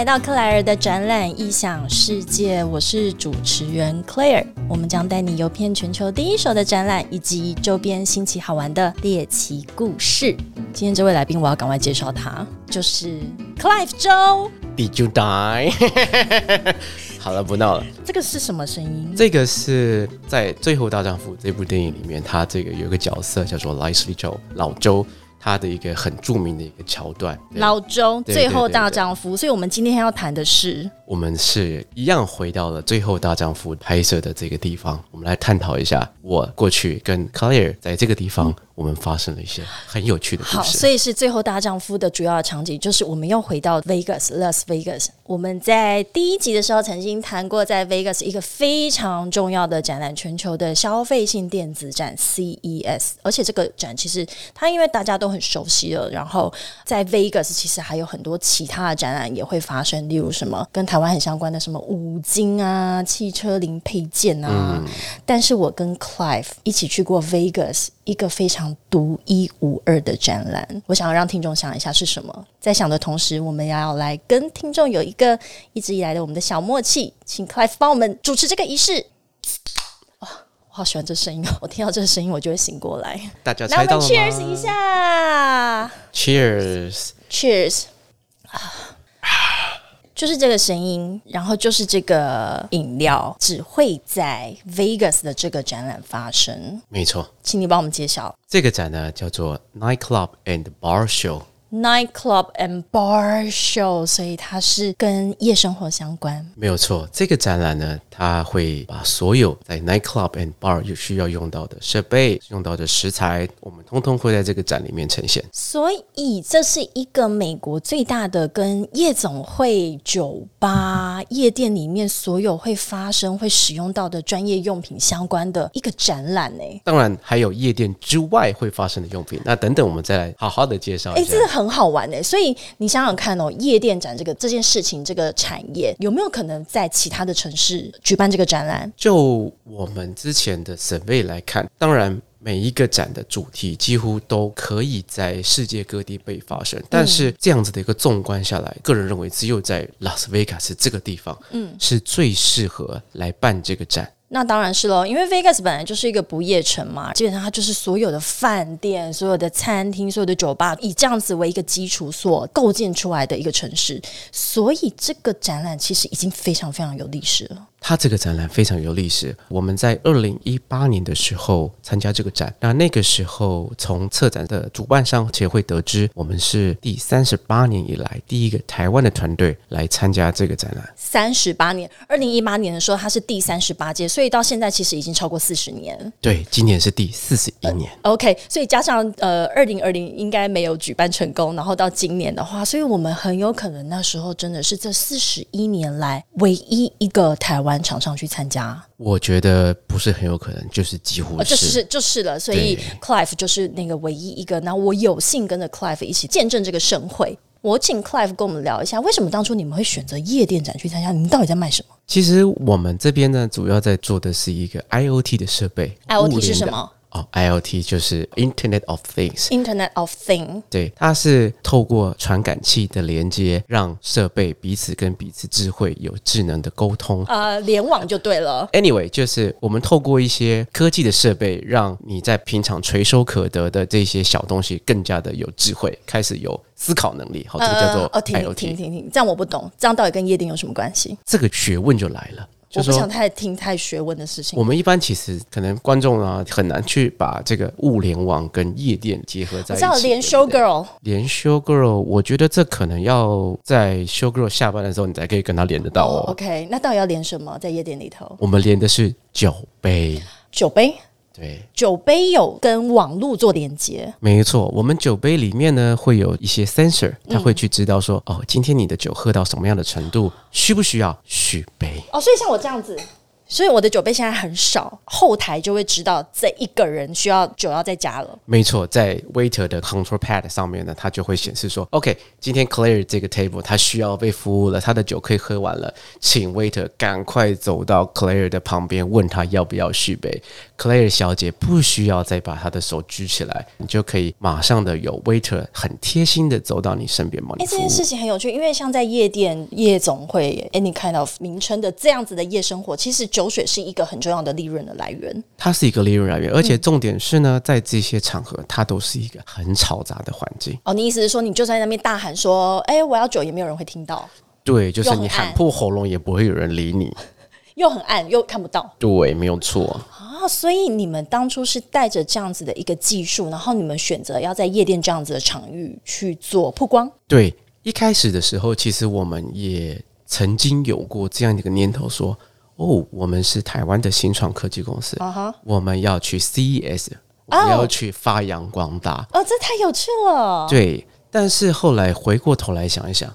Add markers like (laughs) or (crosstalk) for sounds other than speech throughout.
来到克莱尔的展览异想世界，我是主持人 Claire。我们将带你游遍全球第一手的展览以及周边新奇好玩的猎奇故事。今天这位来宾，我要赶快介绍他，就是 Clive 周。Did you die？(laughs) 好了，不闹了。这个是什么声音？这个是在《最后大丈夫》这部电影里面，他这个有一个角色叫做 Leslie 周老周，他的一个很著名的一个桥段。老周，最后大丈夫。所以，我们今天要谈的是我们是一样回到了《最后大丈夫》拍摄的这个地方，我们来探讨一下我过去跟 Claire 在这个地方我们发生了一些很有趣的好，故事。所以是最后大丈夫的主要的场景，就是我们又回到 Vegas，Las Vegas。我们在第一集的时候曾经谈过，在 Vegas 一个非常重要的展览，全球的消费性电子展 CES。而且这个展其实它因为大家都很熟悉了，然后在 Vegas 其实还有很多其他的展览也会发生，例如什么跟台湾很相关的什么五金啊、汽车零配件啊。但是我跟 Clive 一起去过 Vegas，一个非常独一无二的展览。我想要让听众想一下是什么，在想的同时，我们要来跟听众有一个一直以来的我们的小默契，请 Clive 帮我们主持这个仪式。哇，我好喜欢这声音哦！我听到这个声音，我就会醒过来。大家来，我们猜到了 Cheers 一下？Cheers！，Cheers 就是这个声音，然后就是这个饮料，只会在 Vegas 的这个展览发生。没错，请你帮我们揭晓这个展呢叫做 Nightclub and Bar Show。Nightclub and Bar Show，所以它是跟夜生活相关。没有错，这个展览呢，它会把所有在 nightclub and bar 有需要用到的设备、用到的食材，我们通通会在这个展里面呈现。所以这是一个美国最大的跟夜总会、酒吧、夜店里面所有会发生、会使用到的专业用品相关的一个展览呢。当然，还有夜店之外会发生的用品。那等等，我们再来好好的介绍哎，一下。这个很很好玩哎，所以你想想看哦，夜店展这个这件事情，这个产业有没有可能在其他的城市举办这个展览？就我们之前的省位来看，当然每一个展的主题几乎都可以在世界各地被发生，但是这样子的一个纵观下来，个人认为只有在拉斯维加斯这个地方，嗯，是最适合来办这个展。那当然是喽，因为 Vegas 本来就是一个不夜城嘛，基本上它就是所有的饭店、所有的餐厅、所有的酒吧，以这样子为一个基础所构建出来的一个城市，所以这个展览其实已经非常非常有历史了。它这个展览非常有历史。我们在二零一八年的时候参加这个展，那那个时候从策展的主办商协会得知，我们是第三十八年以来第一个台湾的团队来参加这个展览。三十八年，二零一八年的时候它是第三十八届，所以到现在其实已经超过四十年。对，今年是第四十一年。OK，所以加上呃，二零二零应该没有举办成功，然后到今年的话，所以我们很有可能那时候真的是这四十一年来唯一一个台湾厂商去参加，我觉得不是很有可能，就是几乎。就是就是了。所以 Clive 就是那个唯一一个，那我有幸跟着 Clive 一起见证这个盛会。我请 Clive 跟我们聊一下，为什么当初你们会选择夜店展去参加？你们到底在卖什么其实我们这边呢，主要在做的是一个 IoT 的设备。？IoT 是什么哦，IoT 就是 Internet of Things。？Internet of Thing。对，它是透过传感器的连接，让设备彼此跟彼此智慧有智能的沟通。呃，联网就对了。Anyway，就是我们透过一些科技的设备，让你在平常垂手可得的这些小东西更加的有智慧，开始有思考能力。好，这个叫做哦，停停停停，这样我不懂，这样到底跟夜店有什么关系？这个学问就来了。就我不想太听太学问的事情我。们一般其实可能观众啊很难去把这个物联网跟夜店结合在一起。我知道连对 show girl 连 show girl，我觉得这可能要在 show girl 下班的时候，你才可以跟他连得到哦哦。，OK，那到底要连什么？在夜店里头，我们连的是酒杯，酒杯，对，酒杯有跟网络做连接，没错。我们酒杯里面呢会有一些 sensor，它嗯会去知道说，哦，今天你的酒喝到什么样的程度，需不需要续杯？哦，所以像我这样子所以我的酒杯现在很少，后台就会知道这一个人需要酒要再加了。没错，在 waiter 的 control pad 上面呢，它就会显示说，OK，今天 Claire 这个 table 它需要被服务了，他的酒可以喝完了，请 waiter 赶快走到 Claire 的旁边，问他要不要续杯。Claire 小姐不需要再把她的手举起来，你就可以马上的有 waiter 很贴心的走到你身边帮你哎，这件。事情很有趣，因为像在夜店、夜总会、any kind of 名称的这样子的夜生活，其实酒水是一个很重要的利润的来源。它是一个利润来源，而且重点是呢，在这些场合，它都是一个很嘈杂的环境。哦，你意思是说，你就在那边大喊说：“哎，我要酒”，也没有人会听到，对，就是你喊破喉咙也不会有人理你。(laughs) 又很暗，又看不到对，没有错。啊。所以你们当初是带着这样子的一个技术，然后你们选择要在夜店这样子的场域去做曝光。对，一开始的时候，其实我们也曾经有过这样的一个念头，说：哦，我们是台湾的新创科技公司，啊哈，我们要去 CES，我们要去发扬光大。哦，这太有趣了。对，但是后来回过头来想一想，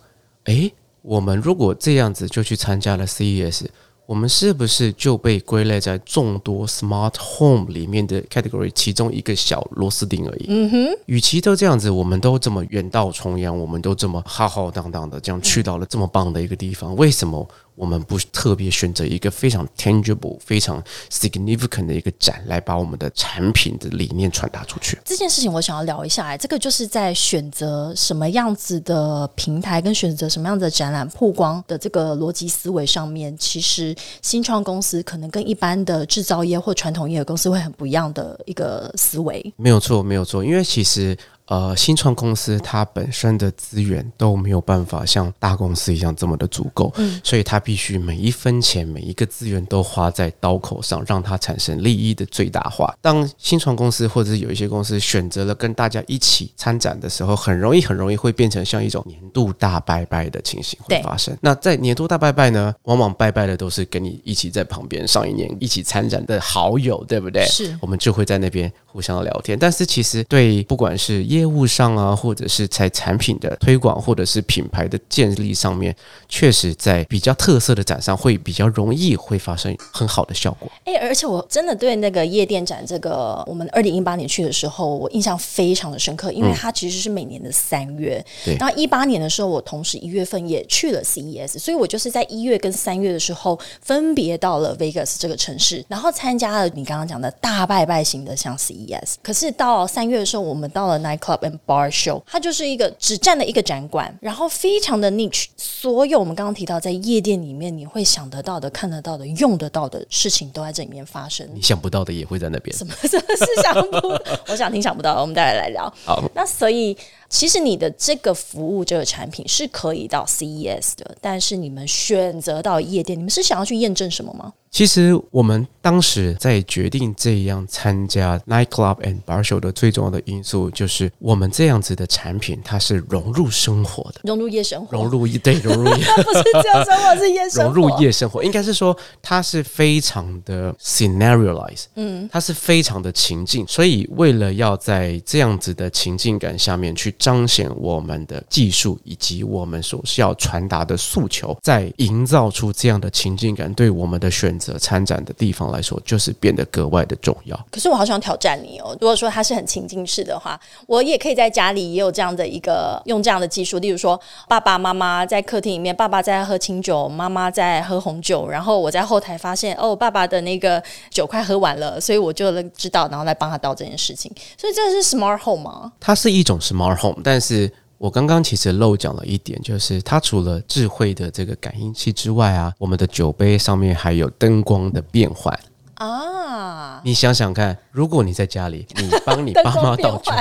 诶，我们如果这样子就去参加了 CES，我们是不是就被归类在众多 smart home 里面的 category 其中一个小螺丝钉而已？嗯哼，与其都这样子，我们都这么远道重洋，我们都这么浩浩荡荡的这样去到了这么棒的一个地方，为什么？我们不特别选择一个非常 tangible、非常 significant 的一个展，来把我们的产品的理念传达出去。这件事情我想要聊一下，哎，这个就是在选择什么样子的平台跟选择什么样子的展览曝光的这个逻辑思维上面，其实新创公司可能跟一般的制造业或传统业的公司会很不一样的一个思维。没有错，没有错，因为其实呃，新创公司它本身的资源都没有办法像大公司一样这么的足够，嗯，所以它必须每一分钱、每一个资源都花在刀口上，让它产生利益的最大化。当新创公司或者是有一些公司选择了跟大家一起参展的时候，很容易很容易会变成像一种年度大拜拜的情形会发生。那在年度大拜拜呢，往往拜拜的都是跟你一起在旁边上一年一起参展的好友，对不对？是我们就会在那边互相聊天。但是其实对不管是业务上啊，或者是在产品的推广，或者是品牌的建立上面，确实在比较特色的展上会比较容易会发生很好的效果。哎、而且我真的对那个夜店展这个，我们二零一八年去的时候，我印象非常的深刻，因为它其实是每年的三月。对然后一八年的时候，我同时一月份也去了 CES，所以我就是在一月跟三月的时候，分别到了 Vegas 这个城市，然后参加了你刚刚讲的大拜拜型的像 CES。可是到三月的时候，我们到了 Nightclub and Bar Show，它就是一个只占了一个展馆，然后非常的 niche，所有我们刚刚提到在夜店里面你会想得到的、看得到的、用得到的事情都在这里面发生。你想不到的也会在那边。什么 (laughs) 什么是想不？我想听想不到，我们待会来聊。好，那所以其实你的这个服务这个产品是可以到 CES 的，但是你们选择到夜店，你们是想要去验证什么吗？其实我们当时在决定这样参加 nightclub and bar show 的最重要的因素，就是我们这样子的产品，它是融入生活的，融入夜生活，融入一对融入夜 (laughs) 不是只有生活，是夜生活融。入夜生活，应该是说它是非常的 scenariolize，嗯，它是非常的情境，所以为了要在这样子的情境感下面去彰显我们的技术以及我们所需要传达的诉求，在营造出这样的情境感，对我们的选择参展的地方来说，就是变得格外的重要。可是我好想挑战你哦！如果说它是很情境式的话，我也可以在家里也有这样的一个用这样的技术，例如说爸爸妈妈在客厅里面，爸爸在喝清酒，妈妈在喝红酒，然后我在后台发现哦，爸爸的那个酒快喝完了，所以我就知道，然后来帮他倒这件事情。所以这是 smart home 吗？它是一种 smart home，但是我刚刚其实漏讲了一点，就是它除了智慧的这个感应器之外啊，我们的酒杯上面还有灯光的变换。啊，你想想看，如果你在家里，你帮 (laughs) 你爸妈倒酒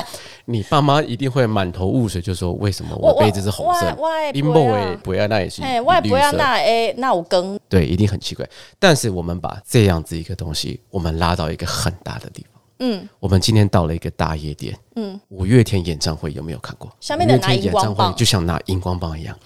你爸妈一定会满头雾水，就说为什么我我杯子是红色我我也的？不要那也是哎，我也不要那哎，那我更对，一定很奇怪。但是我们把这样子一个东西，我们拉到一个很大的地方。嗯，我们今天到了一个大夜店。嗯，五月天演唱会有没有看过？下面的五月天拿荧光演唱棒会就像拿荧光棒一样。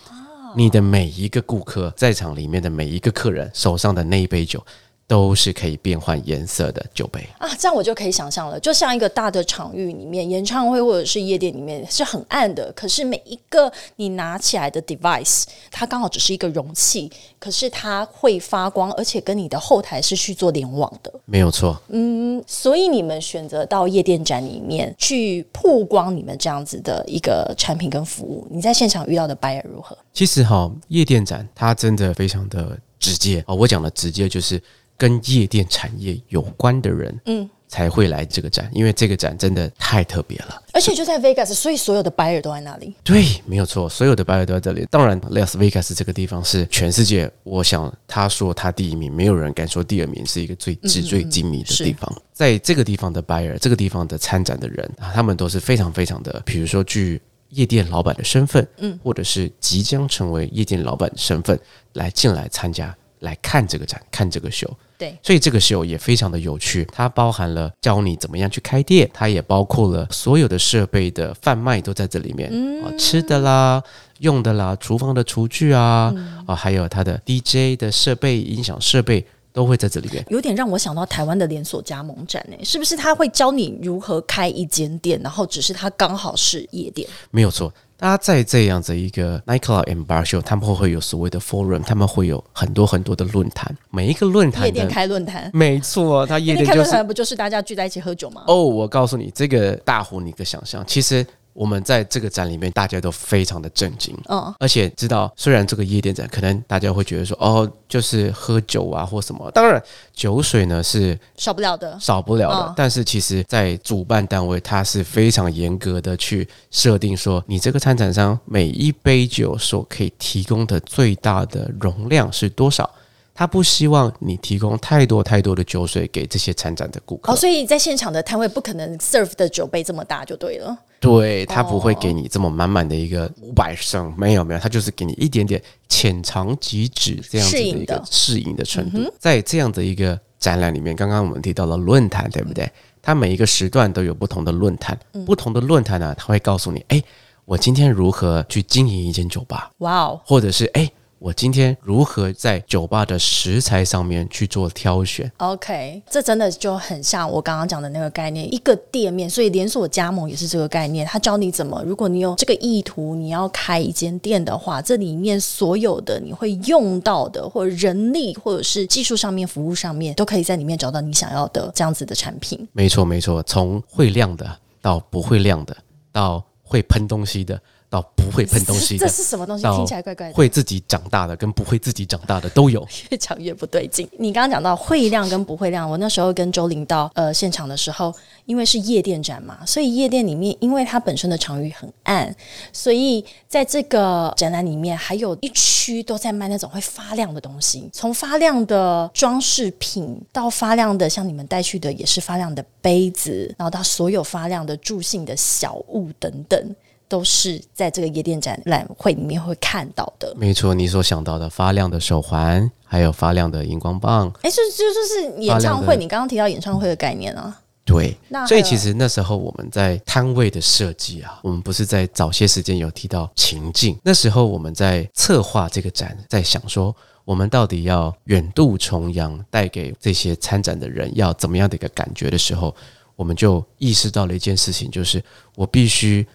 你的每一个顾客，在场里面的每一个客人手上的那一杯酒，都是可以变换颜色的酒杯。啊，这样我就可以想象了，就像一个大的场域里面，演唱会或者是夜店里面是很暗的，可是每一个你拿起来的 device，它刚好只是一个容器，可是它会发光，而且跟你的后台是去做联网的。没有错，嗯所以你们选择到夜店展里面去曝光你们这样子的一个产品跟服务，你在现场遇到的 buyer 如何？其实哈，夜店展它真的非常的直接啊、我讲的直接就是跟夜店产业有关的人，嗯，才会来这个展，因为这个展真的太特别了。而且就在 Vegas，所以所有的 buyer 都在那里。对，没有错，所有的 buyer 都在这里。当然，Las Vegas 这个地方是全世界，我想他说他第一名，没有人敢说第二名是一个最纸醉金迷的地方。在这个地方的 buyer，这个地方的参展的人啊，他们都是非常非常的，比如说据夜店老板的身份，嗯，或者是即将成为夜店老板的身份来进来参加。来看这个展，看这个秀，对，所以这个秀也非常的有趣，它包含了教你怎么样去开店，它也包括了所有的设备的贩卖都在这里面，啊，吃的啦、用的啦、厨房的厨具啊，啊，还有它的 DJ 的设备、音响设备都会在这里边。有点让我想到台湾的连锁加盟展呢、是不是他会教你如何开一间店，然后只是它刚好是夜店？没有错。大家在这样子一个 nightclub and bar show，他们会有所谓的 forum，他们会有很多很多的论坛，每一个论坛夜店的，开论坛，没错，他夜夜店开店就是论坛不就是大家聚在一起喝酒吗？哦，我告诉你，这个大乎你可想象，其实我们在这个展里面，大家都非常的震惊。嗯，而且知道，虽然这个夜店展可能大家会觉得说，哦，就是喝酒啊或什么，当然酒水呢是少不了的。少不了的，嗯但是其实，在主办单位它是非常严格的去设定说，你这个参展商每一杯酒所可以提供的最大的容量是多少。他不希望你提供太多太多的酒水给这些参展的顾客。哦，所以在现场的摊位不可能 serve 的酒杯这么大就对了。对他不会给你这么满满的一个五百升，没有没有，他就是给你一点点浅尝即止这样子的一个适应的程度。在这样的一个展览里面，刚刚我们提到了论坛，对不对？它每一个时段都有不同的论坛，不同的论坛呢，它会告诉你，哎，我今天如何去经营一间酒吧，哇哦，或者是哎。我今天如何在酒吧的食材上面去做挑选？OK，这真的就很像我刚刚讲的那个概念，一个店面，所以连锁加盟也是这个概念。他教你怎么，如果你有这个意图，你要开一间店的话，这里面所有的你会用到的，或者人力，或者是技术上面、服务上面，都可以在里面找到你想要的这样子的产品。没错，没错，从会亮的到不会亮的，到会喷东西的，到不会喷东西这，是什么东西？听起来怪怪的。会自己长大的跟不会自己长大的都有。越讲越不对劲。你刚刚讲到会亮跟不会亮，我那时候跟周玲到呃现场的时候，因为是夜店展嘛，所以夜店里面因为它本身的场域很暗，所以在这个展览里面还有一区都在卖那种会发亮的东西，从发亮的装饰品到发亮的像你们带去的也是发亮的杯子，然后到所有发亮的助兴的小物等等。都是在这个夜店展览会里面会看到的，没错，你所想到的发亮的手环，还有发亮的荧光棒，哎，就就就是演唱会，你刚刚提到演唱会的概念啊，对那，所以其实那时候我们在摊位的设计啊，我们不是在早些时间有提到情境，那时候我们在策划这个展，在想说我们到底要远渡重洋，带给这些参展的人要怎么样的一个感觉的时候，我们就意识到了一件事情，就是我必须。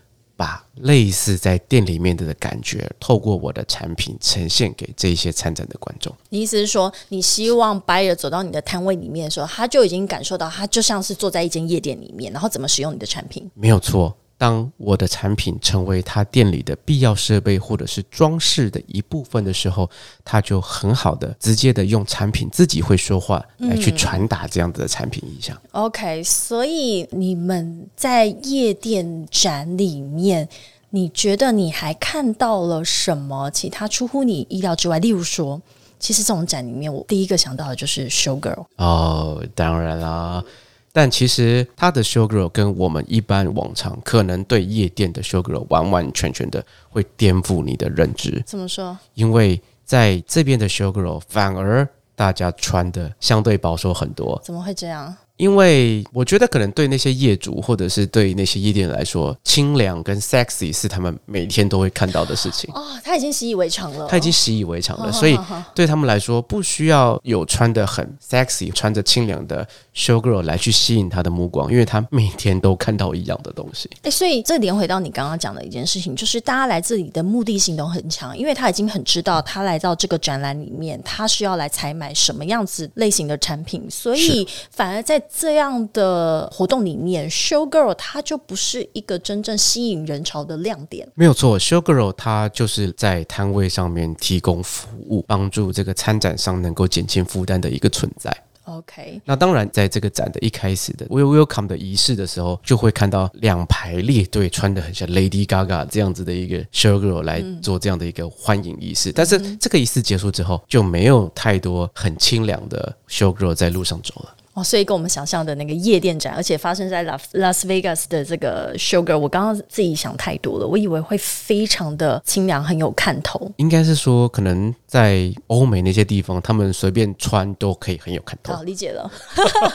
把类似在店里面的感觉，透过我的产品呈现给这些参展的观众。你意思是说，你希望 buyer 走到你的摊位里面的时候，他就已经感受到，他就像是坐在一间夜店里面，然后怎么使用你的产品。没有错。当我的产品成为他店里的必要设备或者是装饰的一部分的时候，他就很好的、直接的用产品自己会说话来去传达这样子的产品意向。OK，所以你们在夜店展里面，你觉得你还看到了什么其他出乎你意料之外？例如说，其实这种展里面，我第一个想到的就是 show girl。哦，当然啦。但其实他的 show girl 跟我们一般往常可能对夜店的 show girl 完完全全的会颠覆你的认知，怎么说？因为在这边的 show girl 反而大家穿的相对保守很多。怎么会这样？因为我觉得可能对那些业主或者是对那些夜店来说，清凉跟 sexy 是他们每天都会看到的事情。哦，他已经习以为常了。他已经习以为常了，所以对他们来说，不需要有穿的很 sexy、穿着清凉的 show girl 来去吸引他的目光，因为他每天都看到一样的东西。(laughs) 哎，所以这连回到你刚刚讲的一件事情，就是大家来这里的目的性都很强，因为他已经很知道他来到这个展览里面，他是要来采买什么样子类型的产品，所以反而在这样的活动里面，show girl 它就不是一个真正吸引人潮的亮点。没有错，show girl 它就是在摊位上面提供服务，帮助这个参展商能够减轻负担的一个存在。OK，那当然，在这个展的一开始的 Will Welcome 的仪式的时候，就会看到两排列队穿的很像 Lady Gaga 这样子的一个 show girl 来做这样的一个欢迎仪式。但是这个仪式结束之后，就没有太多很清凉的 show girl 在路上走了。哦，所以跟我们想象的那个夜店展，而且发生在 Las Las Vegas 的这个 girl，我刚刚自己想太多了，我以为会非常的清凉，很有看头。应该是说，可能在欧美那些地方，他们随便穿都可以很有看头。好，理解了。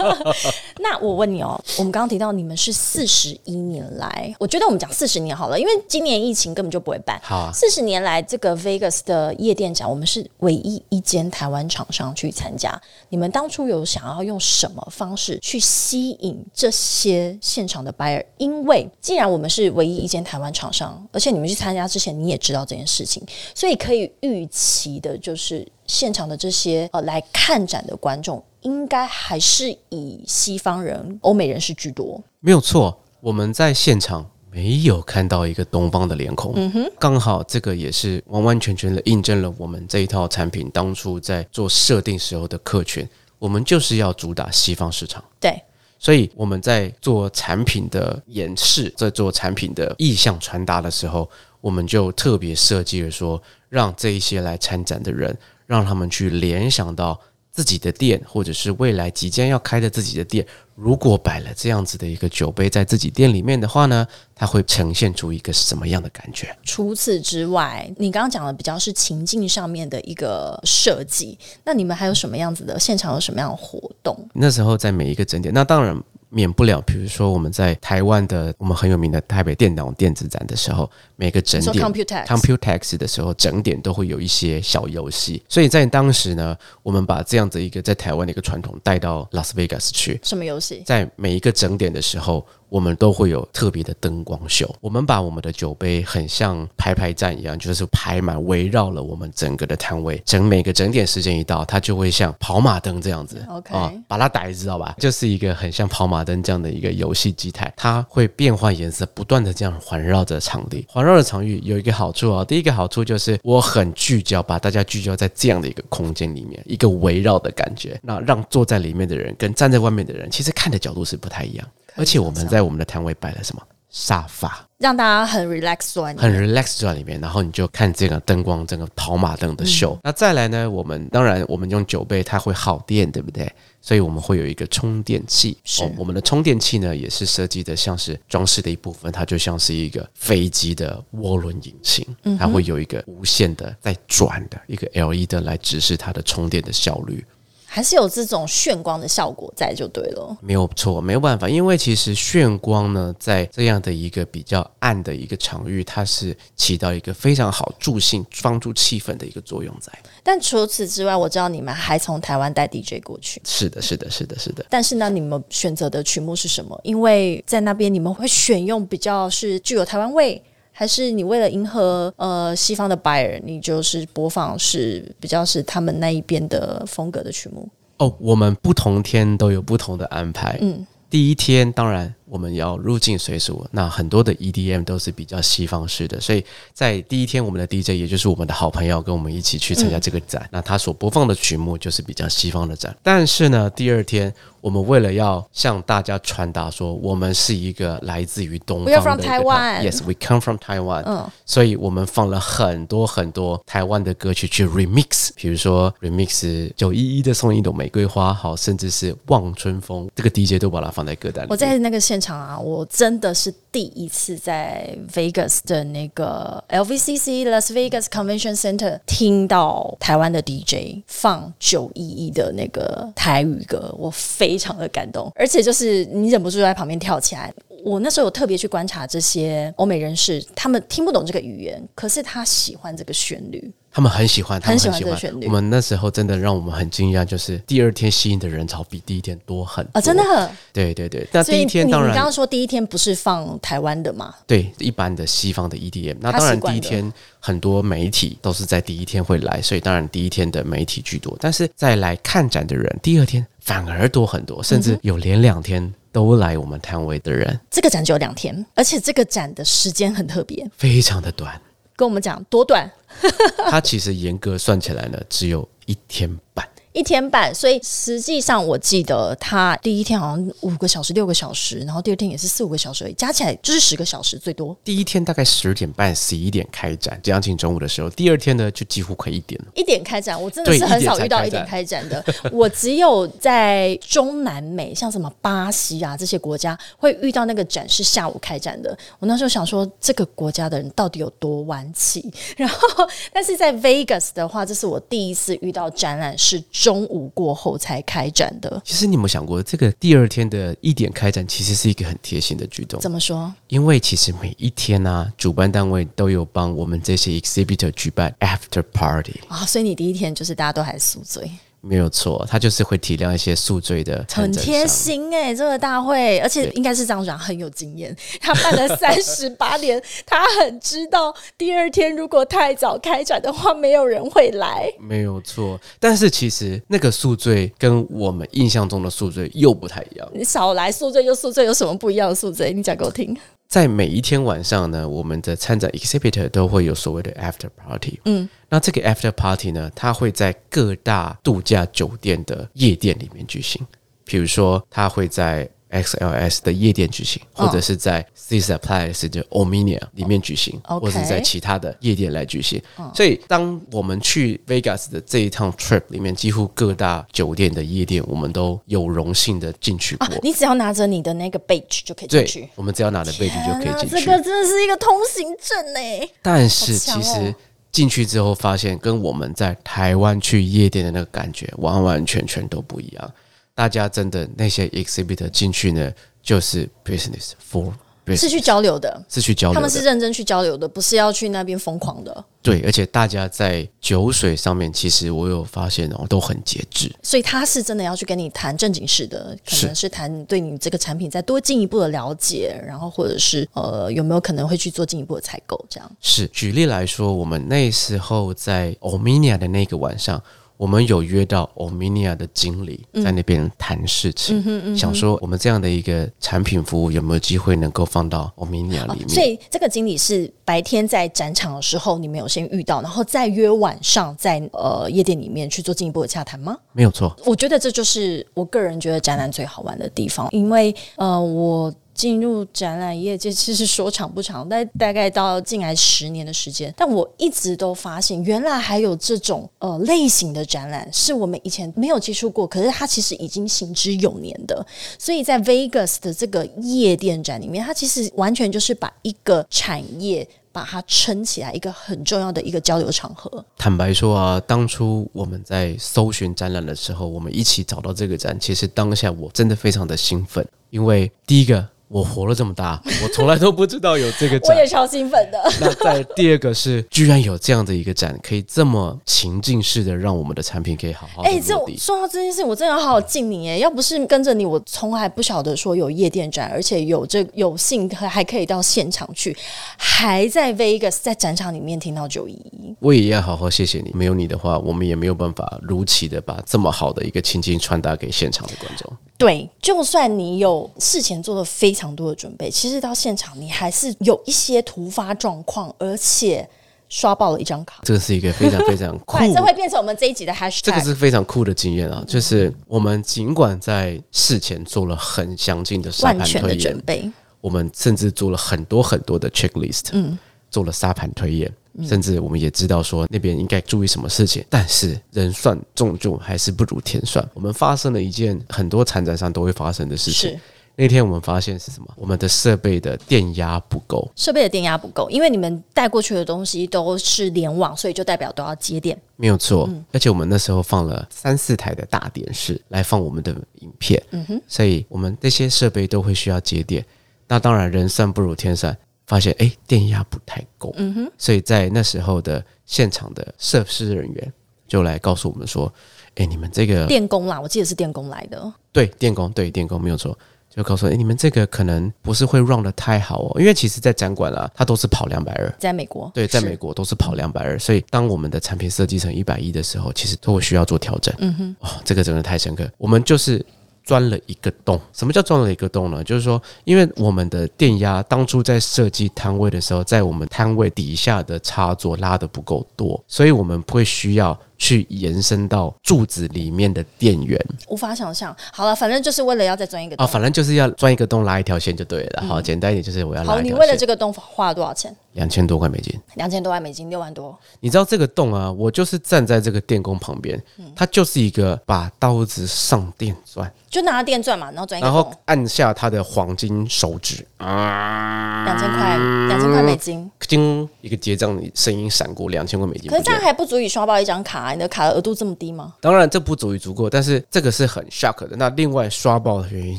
(laughs) 那我问你哦，我们刚刚提到你们是四十一年来，我觉得我们讲四十年好了，因为今年疫情根本就不会办。好啊，四十年来，这个 Vegas 的夜店展，我们是唯一一间台湾厂商去参加。你们当初有想要用什么方式去吸引这些现场的 buyer？因为既然我们是唯一一间台湾厂商，而且你们去参加之前你也知道这件事情，所以可以预期的就是现场的这些呃来看展的观众，应该还是以西方人、欧美人士居多。没有错，我们在现场没有看到一个东方的脸孔。嗯哼，刚好这个也是完完全全的印证了我们这一套产品当初在做设定时候的客群，我们就是要主打西方市场。对，所以我们在做产品的演示，在做产品的意向传达的时候，我们就特别设计了说，让这一些来参展的人，让他们去联想到自己的店，或者是未来即将要开的自己的店，如果摆了这样子的一个酒杯在自己店里面的话呢，它会呈现出一个什么样的感觉？除此之外，你刚刚讲的比较是情境上面的一个设计，那你们还有什么样子的现场有什么样的活动？那时候在每一个整点，那当然免不了，比如说我们在台湾的我们很有名的台北电脑电子展的时候，每个整点 Computex Computex 的时候，整点都会有一些小游戏，所以在当时呢，我们把这样子一个在台湾的一个传统带到拉斯维加斯去，什么游戏？在每一个整点的时候，我们都会有特别的灯光秀。我们把我们的酒杯很像排排站一样，就是排满，围绕了我们整个的摊位。整每个整点时间一到，它就会像跑马灯这样子 OK 啊，把它打知道吧？就是一个很像跑马灯这样的一个游戏机台，它会变换颜色，不断的这样环绕着场地。环绕的场域有一个好处啊，第一个好处就是我很聚焦，把大家聚焦在这样的一个空间里面，一个围绕的感觉，那让坐在里面的人跟站在外面的人，其实看的角度是不太一样。而且我们在我们的摊位摆了什么沙发，让大家很 relax 坐在里面很 relax 坐在里面，然后你就看这个灯光，整个跑马灯的秀。那再来呢，我们当然我们用酒杯，它会耗电，对不对？所以我们会有一个充电器。是哦我们的充电器呢，也是设计的像是装饰的一部分，它就像是一个飞机的涡轮引擎，它会有一个无限的在转的一个 LED 灯来指示它的充电的效率。还是有这种炫光的效果在就对了。没有错，没有办法，因为其实炫光呢，在这样的一个比较暗的一个场域，它是起到一个非常好助兴、帮助气氛的一个作用在。但除此之外，我知道你们还从台湾带 DJ 过去。是的，是的，是的，是的。但是呢，你们选择的曲目是什么？因为在那边你们会选用比较是具有台湾味，还是你为了迎合呃西方的 buyer，你就是播放是比较是他们那一边的风格的曲目？哦，我们不同天都有不同的安排。嗯，第一天当然我们要入境随俗，那很多的 EDM 都是比较西方式的，所以在第一天我们的 DJ 也就是我们的好朋友跟我们一起去参加这个展，那他所播放的曲目就是比较西方的展。但是呢，第二天我们为了要向大家传达说我们是一个来自于东方 from 的一个 Taiwan Yes, we come from Taiwan。嗯所以我们放了很多很多台湾的歌曲去 remix，比如说 remix 九一一的送一朵玫瑰花，好，甚至是望春风，这个 DJ 都把它放在歌单里。我在那个现现场啊，我真的是第一次在 Vegas 的那个 LVCC Las Vegas Convention Center 听到台湾的 DJ 放九一一的那个台语歌，我非常的感动，而且就是你忍不住在旁边跳起来。我那时候有特别去观察这些欧美人士，他们听不懂这个语言，可是他喜欢这个旋律。他们很喜欢，他们很喜欢。我们那时候真的让我们很惊讶，就是第二天吸引的人潮比第一天多很多。啊，真的很。对对对，那第一天当然你刚刚然说第一天不是放台湾的嘛？对一般的西方的 EDM，那他当然第一天很多媒体都是在第一天会来，所以当然第一天的媒体居多，但是再来看展的人，第二天反而多很多，甚嗯至有连两天都来我们摊位的人，这个展只有两天，而且这个展的时间很特别，非常的短。跟我们讲多短，(laughs) 它其实严格算起来呢，只有一天半。一天半，所以实际上我记得他第一天好像五个小时、六个小时，然后第二天也是四五个小时而已，加起来就是十个小时最多。第一天大概十点半、十一点开展，将近中午的时候，第二天呢就几乎快一点了。一点开展，我真的是很少遇到一点开展的。(laughs) 我只有在中南美，像什么巴西啊这些国家，会遇到那个展是下午开展的。我那时候想说，这个国家的人到底有多晚起？然后，但是在 Vegas 的话，这是我第一次遇到展览是中午过后才开展的。其实你有没有想过，这个第二天的一点开展，其实是一个很贴心的举动，怎么说？因为其实每一天呢、主办单位都有帮我们这些 exhibitor 举办 after party，啊，所以你第一天就是大家都还宿醉，没有错，他就是会体谅一些宿醉的很贴。心哎、这个大会，而且应该是张长很有经验，(laughs) 他办了三十八年，他很知道第二天如果太早开展的话，没有人会来。没有错，但是其实那个宿醉跟我们印象中的宿醉又不太一样。你少来宿醉就宿醉，有什么不一样的宿醉？你讲给我听。在每一天晚上呢，我们的参展 exhibitor 都会有所谓的 after party。嗯，那这个 after party 呢，它会在各大度假酒店的夜店里面举行。比如说，它会在 XLS 的夜店举行，哦或者是在的 Ominia 里面举行或者是在其他的夜店来举行。所以，当我们去 Vegas 的这一趟 trip 里面，几乎各大酒店的夜店，我们都有荣幸的进去过。啊，你只要拿着你的那个 badge 就可以进去，。我们只要拿着 bage 就可以进去。这个真的是一个通行证呢。但是其实进去之后，发现跟我们在台湾去夜店的那个感觉完完全全都不一样。大家真的那些 exhibitor 进去呢，就是 business for 是去交流的，是去交流他们是。认真去交流的，不是要去那边疯狂的。对，而且大家在酒水上面，其实我有发现哦，都很节制。所以他是真的要去跟你谈正经事的，可能是谈对你这个产品再多进一步的了解，然后或者是呃有没有可能会去做进一步的采购，这样。是，举例来说，我们那时候在 Ominia 的那个晚上，我们有约到 Ominia 的经理在那边谈事情，想说我们这样的一个产品服务有没有机会能够放到 Ominia 里面。所以这个经理是白天在展场的时候你们有先遇到，然后再约晚上在呃夜店里面去做进一步的洽谈吗？没有错，我觉得这就是我个人觉得展览最好玩的地方，因为呃，我进入展览业界其实说长不长，但大概到近来十年的时间，但我一直都发现，原来还有这种呃类型的展览是我们以前没有接触过，可是它其实已经行之有年的。所以在 Vegas 的这个夜店展里面，它其实完全就是把一个产业。把它撑起来，一个很重要的一个交流场合。坦白说啊，当初我们在搜寻展览的时候，我们一起找到这个展，其实当下我真的非常的兴奋，因为第一个，我活了这么大，(laughs) 我从来都不知道有这个展我也。超兴奋的。(laughs) 那在第二个是，居然有这样的一个展，可以这么情境式的让我们的产品可以好好的哎、这。我说到这件事，我真的要好好敬你哎！要不是跟着你，我从来不晓得说有夜店展，而且有这有幸还还可以到现场去，还在 Vegas 在展场里面听到九一一。我也要好好谢谢你，没有你的话，我们也没有办法如期的把这么好的一个情境传达给现场的观众。对，就算你有事前做的非常多的准备，其实到现场你还是有一些突发状况，而且刷爆了一张卡。这个是一个非常非常 (laughs) 酷快，这会变成我们这一集的 hashtag。这个是非常酷的经验啊！就是我们尽管在事前做了很详尽的沙盘推演，准备。我们甚至做了很多很多的 checklist，嗯，做了沙盘推演，甚至我们也知道说那边应该注意什么事情，但是人算终究还是不如天算。我们发生了一件很多参展上都会发生的事情是，那天我们发现是什么？我们的设备的电压不够，设备的电压不够，因为你们带过去的东西都是联网，所以就代表都要接电。没有错。而且我们那时候放了三四台的大电视来放我们的影片，嗯哼，所以我们这些设备都会需要接电。那当然人算不如天算，发现哎电压不太够，嗯哼，所以在那时候的现场的设施人员就来告诉我们说，哎你们这个电工啦，我记得是电工来的，对电工对电工没有错。就告诉哎，你们这个可能不是会 run 的太好哦，因为其实，在展馆啊，它都是跑两百二，在美国，对，在美国都是跑两百二，所以当我们的产品设计成一百一的时候，其实都会需要做调整。嗯哼，哦，这个真的太深刻。我们就是钻了一个洞。什么叫钻了一个洞呢？就是说，因为我们的电压当初在设计摊位的时候，在我们摊位底下的插座拉的不够多，所以我们会需要。去延伸到柱子里面的电源，无法想象。好了，反正就是为了要再钻一个洞，反正就是要钻一个洞拉一条线就对了。好，简单一点就是我要拉。好，你为了这个洞花了多少钱？两千多块美金。两千多块美金，六万多。你知道这个洞啊？我就是站在这个电工旁边，它就是一个把刀子上电钻，就拿电钻嘛，然后钻，然后按下他的黄金手指啊，两千块，两千块美金。叮一个结账声音闪过，两千块美金。可是这样还不足以刷爆一张卡。你的卡的额度这么低吗？当然，这不足以足够，但是这个是很 shock 的。那另外刷爆的原因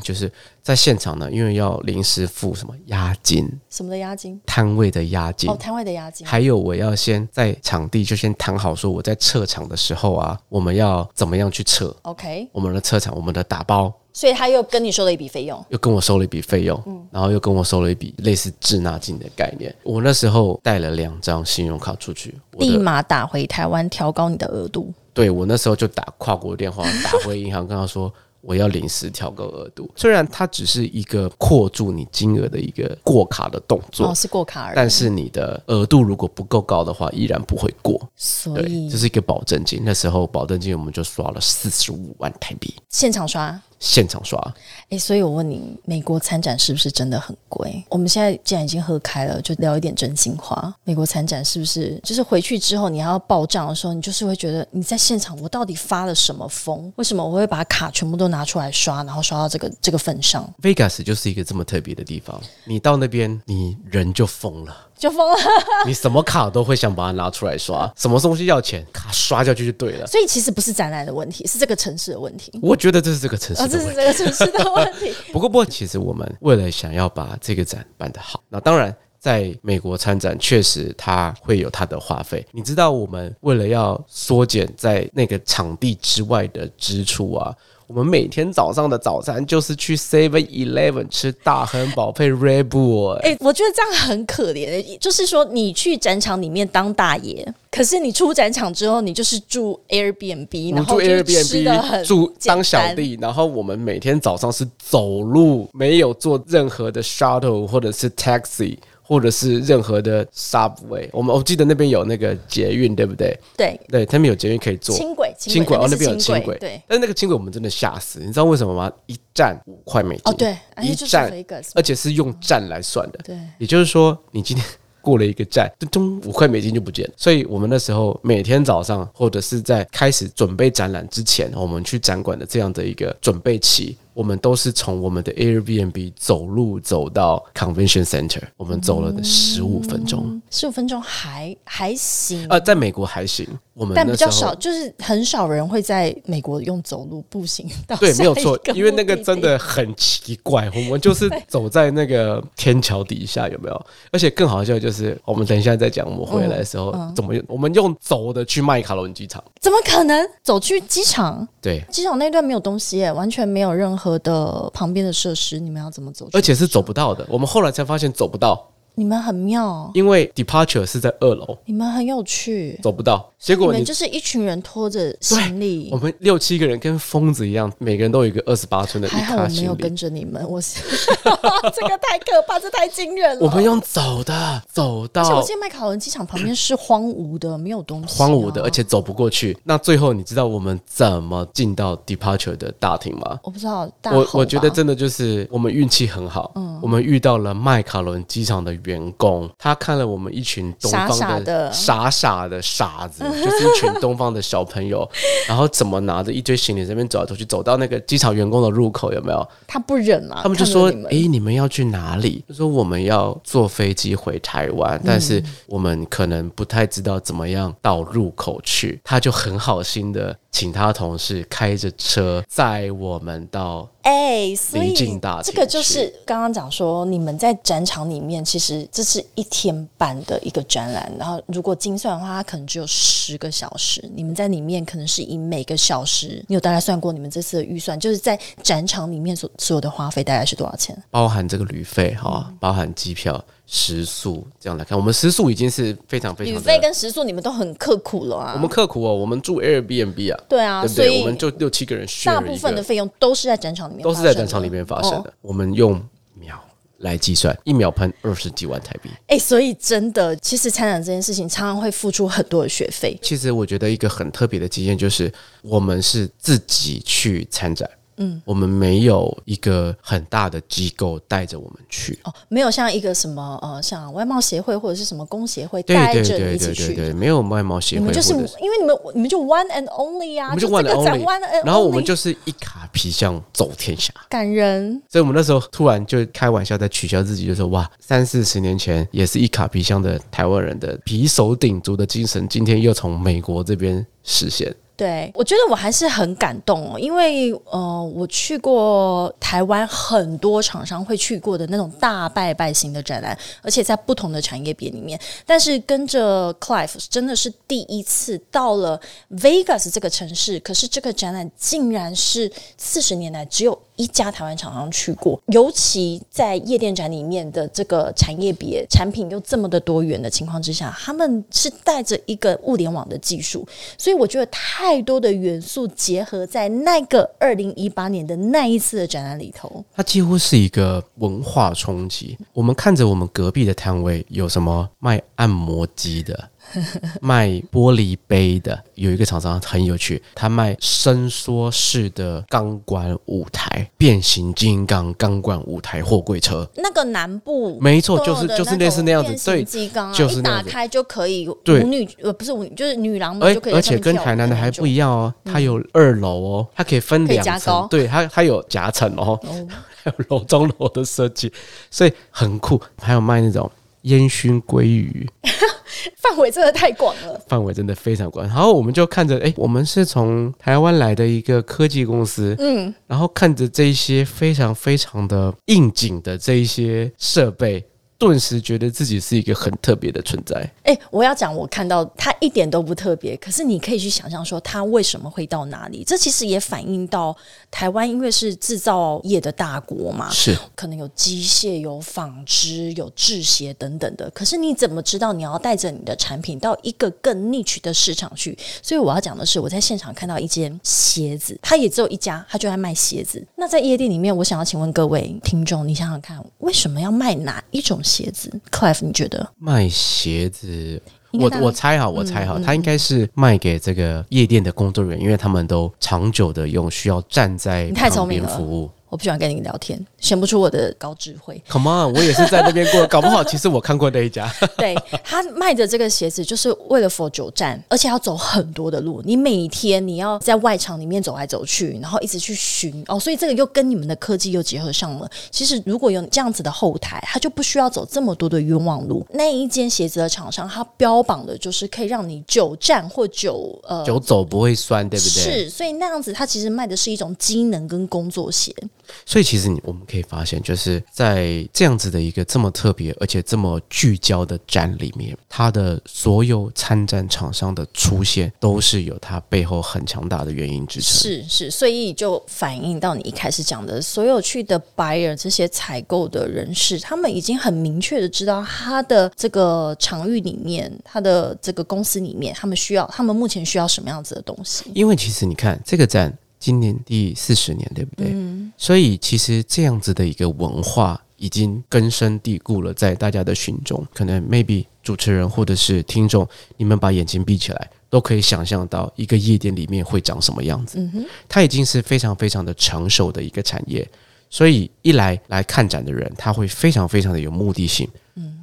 就是在现场呢，因为要临时付什么押金？什么的押金？摊位的押金。哦，摊位的押金。还有我要先在场地就先谈好，说我在撤场的时候啊，我们要怎么样去撤？OK，我们的撤场，我们的打包。所以他又跟你收了一笔费用，又跟我收了一笔费用，嗯，然后又跟我收了一笔类似滞纳金的概念。我那时候带了两张信用卡出去，立马打回台湾调高你的额度。对我那时候就打跨国电话打回银行，跟他说我要临时调高额度。虽然它只是一个扩住你金额的一个过卡的动作，哦，是过卡而已。但是你的额度如果不够高的话，依然不会过。所以这是一个保证金。那时候保证金我们就刷了四十五万台币，现场刷。现场刷，哎，所以我问你，美国参展是不是真的很贵？我们现在既然已经喝开了，就聊一点真心话。美国参展是不是就是回去之后，你还要报账的时候，你就是会觉得你在现场，我到底发了什么疯？为什么我会把卡全部都拿出来刷，然后刷到这个这个份上？Vegas 就是一个这么特别的地方，你到那边，你人就疯了。就疯了，(laughs) 你什么卡都会想把它拿出来刷，什么东西要钱，卡刷下去就对了。所以其实不是展览的问题，是这个城市的问题。我觉得这是这个城市，这是这个城市的问题。(laughs) 不过，不过，其实我们为了想要把这个展办得好，那当然在美国参展确实它会有它的花费。你知道，我们为了要缩减在那个场地之外的支出啊。我们每天早上的早餐就是去 Seven Eleven 吃大汉堡配 Red Bull。哎，我觉得这样很可怜。就是说，你去展场里面当大爷，可是你出展场之后，你就是住 Airbnb，然后住 Airbnb 住当小弟。然后我们每天早上是走路，没有坐任何的 shuttle 或者是 taxi。或者是任何的 subway，我们我记得那边有那个捷运，对不对？对，对他们有捷运可以坐。轻轨，轻轨哦，那边有轻轨。对，但是那个轻轨我们真的吓死，你知道为什么吗？一站五块美金。哦，对，一站，而且是用站来算的。对，也就是说，你今天过了一个站，咚咚，五块美金就不见了。所以我们那时候每天早上，或者是在开始准备展览之前，我们去展馆的这样的一个准备期。我们都是从我们的 Airbnb 走路走到 Convention Center，我们走了十五分钟，十五分钟还还行。呃，在美国还行，我们但比较少，就是很少人会在美国用走路步行 (laughs) 到。对，没有错，因为那个真的很奇怪。我们就是走在那个天桥底下，有没有？而且更好笑就是，我们等一下再讲，我们回来的时候怎么用？我们用走的去麦卡伦机场？怎么可能走去机场？对，机场那段没有东西，完全没有任何。的旁边的设施，你们要怎么走？而且是走不到的。我们后来才发现走不到。你们很妙，因为 departure 是在二楼。你们很有趣，走不到。结果你们就是一群人拖着行李，我们六七个人跟疯子一样，每个人都有一个二十八寸的。还好我没有跟着你们，我是 (laughs) 这个太可怕，这太惊人了。我们用走的，走到。而且我现在麦卡伦机场旁边是荒芜的，没有东西，荒芜的，而且走不过去。那最后你知道我们怎么进到 departure 的大厅吗？我不知道。我我觉得真的就是我们运气很好，嗯，我们遇到了麦卡伦机场的员工，他看了我们一群东方的傻傻的傻子。就是一群东方的小朋友，然后怎么拿着一堆行李这边走来走去，走到那个机场员工的入口，有没有？他不忍嘛，他们就说看着你：“们诶，你们要去哪里？”就说我们要坐飞机回台湾，但是我们可能不太知道怎么样到入口去。他就很好心的请他同事开着车载我们到哎，所以这个就是刚刚讲说，你们在展场里面，其实这是一天半的一个展览，然后如果精算的话，它可能只有十个小时。你们在里面可能是以每个小时，你有大概算过你们这次的预算，就是在展场里面所所有的花费大概是多少钱？包含这个旅费哈，包含机票、食宿这样来看，我们食宿已经是非常非常的旅费跟食宿你们都很刻苦了啊。我们刻苦哦，我们住 Airbnb 啊，对啊，对不对？所以我们就六七个人大部分的费用都是在展场里面，都是在展场里面发生哦的。我们用秒来计算，一秒喷二十几万台币。哎、所以真的，其实参展这件事情常常会付出很多的学费。其实我觉得一个很特别的经验就是，我们是自己去参展。嗯，我们没有一个很大的机构带着我们去，哦，没有像一个什么呃，像外贸协会或者是什么工协会对带着一起去。对对对，没有外贸协会，你们就是因为你们你们就 one and only 啊，我们就这 one and and 然后我们就是一卡皮箱走天下。感人。所以我们那时候突然就开玩笑在取笑自己，就说哇，三四十年前也是一卡皮箱的台湾人的皮手鼎足的精神，今天又从美国这边实现。对，我觉得我还是很感动哦，因为呃，我去过台湾很多厂商会去过的那种大拜拜型的展览，而且在不同的产业别里面。但是跟着 Clive 真的是第一次到了 Vegas 这个城市，可是这个展览竟然是四十年来只有一家台湾厂商去过，尤其在夜店展里面的这个产业别产品又这么的多元的情况之下，他们是带着一个物联网的技术，所以我觉得太多的元素结合在那个二零一八年的那一次的展览里头。它几乎是一个文化冲击。我们看着我们隔壁的摊位有什么卖按摩机的，(laughs) 卖玻璃杯的，有一个厂商很有趣，他卖伸缩式的钢管舞台、变形金刚钢管舞台货柜车。那个南部没错就是就是类似那样子对就是打开就可以对舞女呃不是舞女，就是女郎就可以而且跟台南的还不一样哦，它有二楼哦，它可以分两层，对，它它有夹层哦，哦 (laughs) 还有楼中楼的设计，所以很酷。还有卖那种烟熏鲑鱼，(laughs) (laughs) 范围真的太广了。范围真的非常广。然后我们就看着，哎，我们是从台湾来的一个科技公司，嗯，然后看着这一些非常非常的应景的这一些设备，顿时觉得自己是一个很特别的存在。哎、我要讲，我看到他一点都不特别，可是你可以去想象说，他为什么会到哪里？这其实也反映到台湾，因为是制造业的大国嘛，是可能有机械、有纺织、有制鞋等等的。可是你怎么知道你要带着你的产品到一个更 niche 的市场去？所以我要讲的是，我在现场看到一间鞋子，它也只有一家，它就在卖鞋子。那在夜店里面，我想要请问各位听众，你想想看，为什么要卖哪一种鞋子，Cliff，你觉得？卖鞋子。我我猜哈，我猜哈，他应该是卖给这个夜店的工作人员，因为他们都长久的用，需要站在旁边服务。我不喜欢跟你聊天，显不出我的高智慧。Come on，我也是在那边过，搞不好其实我看过那一家。(laughs) 对他卖的这个鞋子，就是为了 for 久站，而且要走很多的路。你每天你要在外场里面走来走去，然后一直去寻哦，所以这个又跟你们的科技又结合上了。其实如果有这样子的后台，他就不需要走这么多的冤枉路。那一间鞋子的厂商，它标榜的就是可以让你久站或久呃久走不会酸，对不对？是，所以那样子，他其实卖的是一种机能跟工作鞋。所以其实你我们可以发现，就是在这样子的一个这么特别而且这么聚焦的展里面，它的所有参展厂商的出现，都是有它背后很强大的原因支撑。是是，所以就反映到你一开始讲的，所有去的 buyer 这些采购的人士，他们已经很明确的知道他的这个场域里面，他的这个公司里面，他们需要，他们目前需要什么样子的东西。因为其实你看这个展今年第四十年，对不对？所以其实这样子的一个文化已经根深蒂固了在大家的心中。可能 maybe 主持人或者是听众，你们把眼睛闭起来，都可以想象到一个夜店里面会长什么样子。它已经是非常非常的成熟的一个产业。所以一来来看展的人，他会非常非常的有目的性。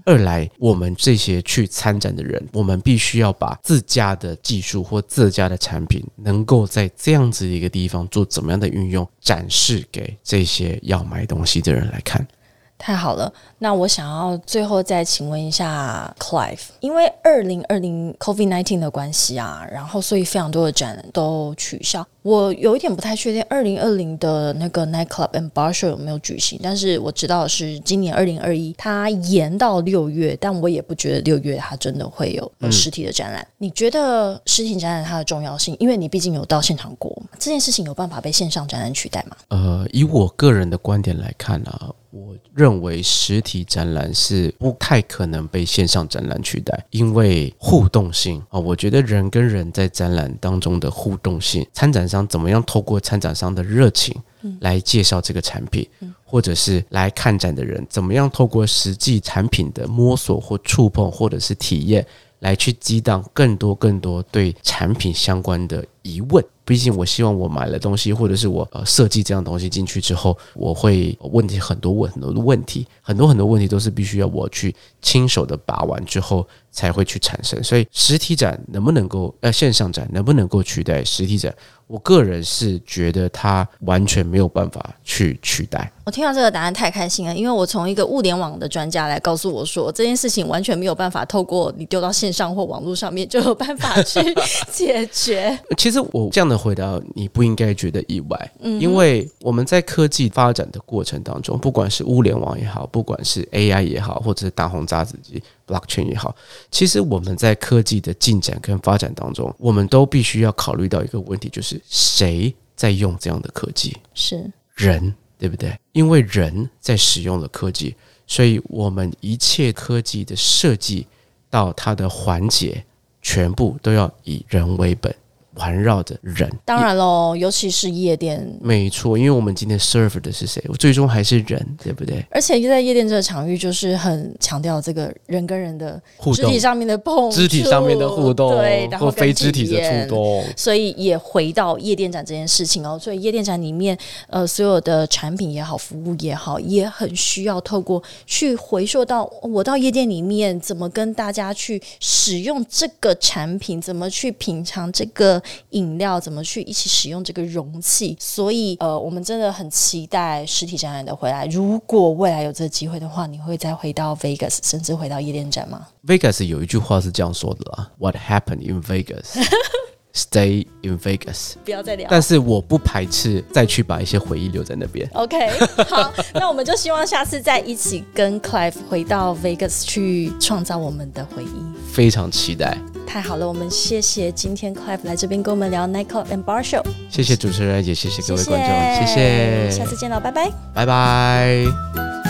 二来，我们这些去参展的人，我们必须要把自家的技术或自家的产品，能够在这样子的一个地方做怎么样的运用，展示给这些要买东西的人来看。太好了，那我想要最后再请问一下 Clive，因为二零二零 COVID nineteen 的关系啊，然后所以非常多的展都取消。我有一点不太确定二零二零的那个 Nightclub and Bar Show 有没有举行，但是我知道是今年二零二一，它延到六月，但我也不觉得六月它真的会有实体的展览。你觉得实体展览它的重要性？因为你毕竟有到现场过，这件事情有办法被线上展览取代吗？呃，以我个人的观点来看啊。我认为实体展览是不太可能被线上展览取代，因为互动性啊，我觉得人跟人在展览当中的互动性，参展商怎么样透过参展商的热情来介绍这个产品，或者是来看展的人怎么样透过实际产品的摸索或触碰或者是体验，来去激荡更多更多对产品相关的疑问。毕竟，我希望我买了东西，或者是我呃设计这样东西进去之后，我会问题很多问很多的问题，很多很多问题都是必须要我去亲手的把玩之后才会去产生。所以，实体展能不能够呃线上展能不能够取代实体展？我个人是觉得它完全没有办法去取代。我听到这个答案太开心了，因为我从一个物联网的专家来告诉我说，这件事情完全没有办法透过你丢到线上或网络上面就有办法去解决。(laughs) 其实我这样的。回答你不应该觉得意外，因为我们在科技发展的过程当中，不管是物联网也好，不管是 AI 也好，或者是大红渣子机 Blockchain 也好，其实我们在科技的进展跟发展当中，我们都必须要考虑到一个问题，就是谁在用这样的科技？是人，对不对？因为人在使用了科技，所以我们一切科技的设计到它的环节，全部都要以人为本。环绕着人，当然喽，尤其是夜店，没错，因为我们今天 serve 的是谁？我最终还是人，对不对？而且在夜店这个场域，就是很强调这个人跟人的肢体上面的碰，肢体上面的互动，对，然后非肢体的触动，所以也回到夜店展这件事情哦。所以夜店展里面，呃，所有的产品也好，服务也好，也很需要透过去回溯到我到夜店里面怎么跟大家去使用这个产品，怎么去品尝这个。饮料怎么去一起使用这个容器？所以，呃，我们真的很期待实体展览的回来。如果未来有这个机会的话，你会再回到 Vegas，甚至回到夜店展吗？Vegas 有一句话是这样说的啦：“What happened in Vegas, (laughs) stay in Vegas。”不要再聊。但是我不排斥再去把一些回忆留在那边。OK，好，那我们就希望下次再一起跟 Clive 回到 Vegas 去创造我们的回忆。非常期待。太好了，我们谢谢今天 Clive 来这边跟我们聊 Nightclub and Bar Show。谢谢主持人，也谢谢各位观众，谢谢，下次见了，拜拜，拜拜。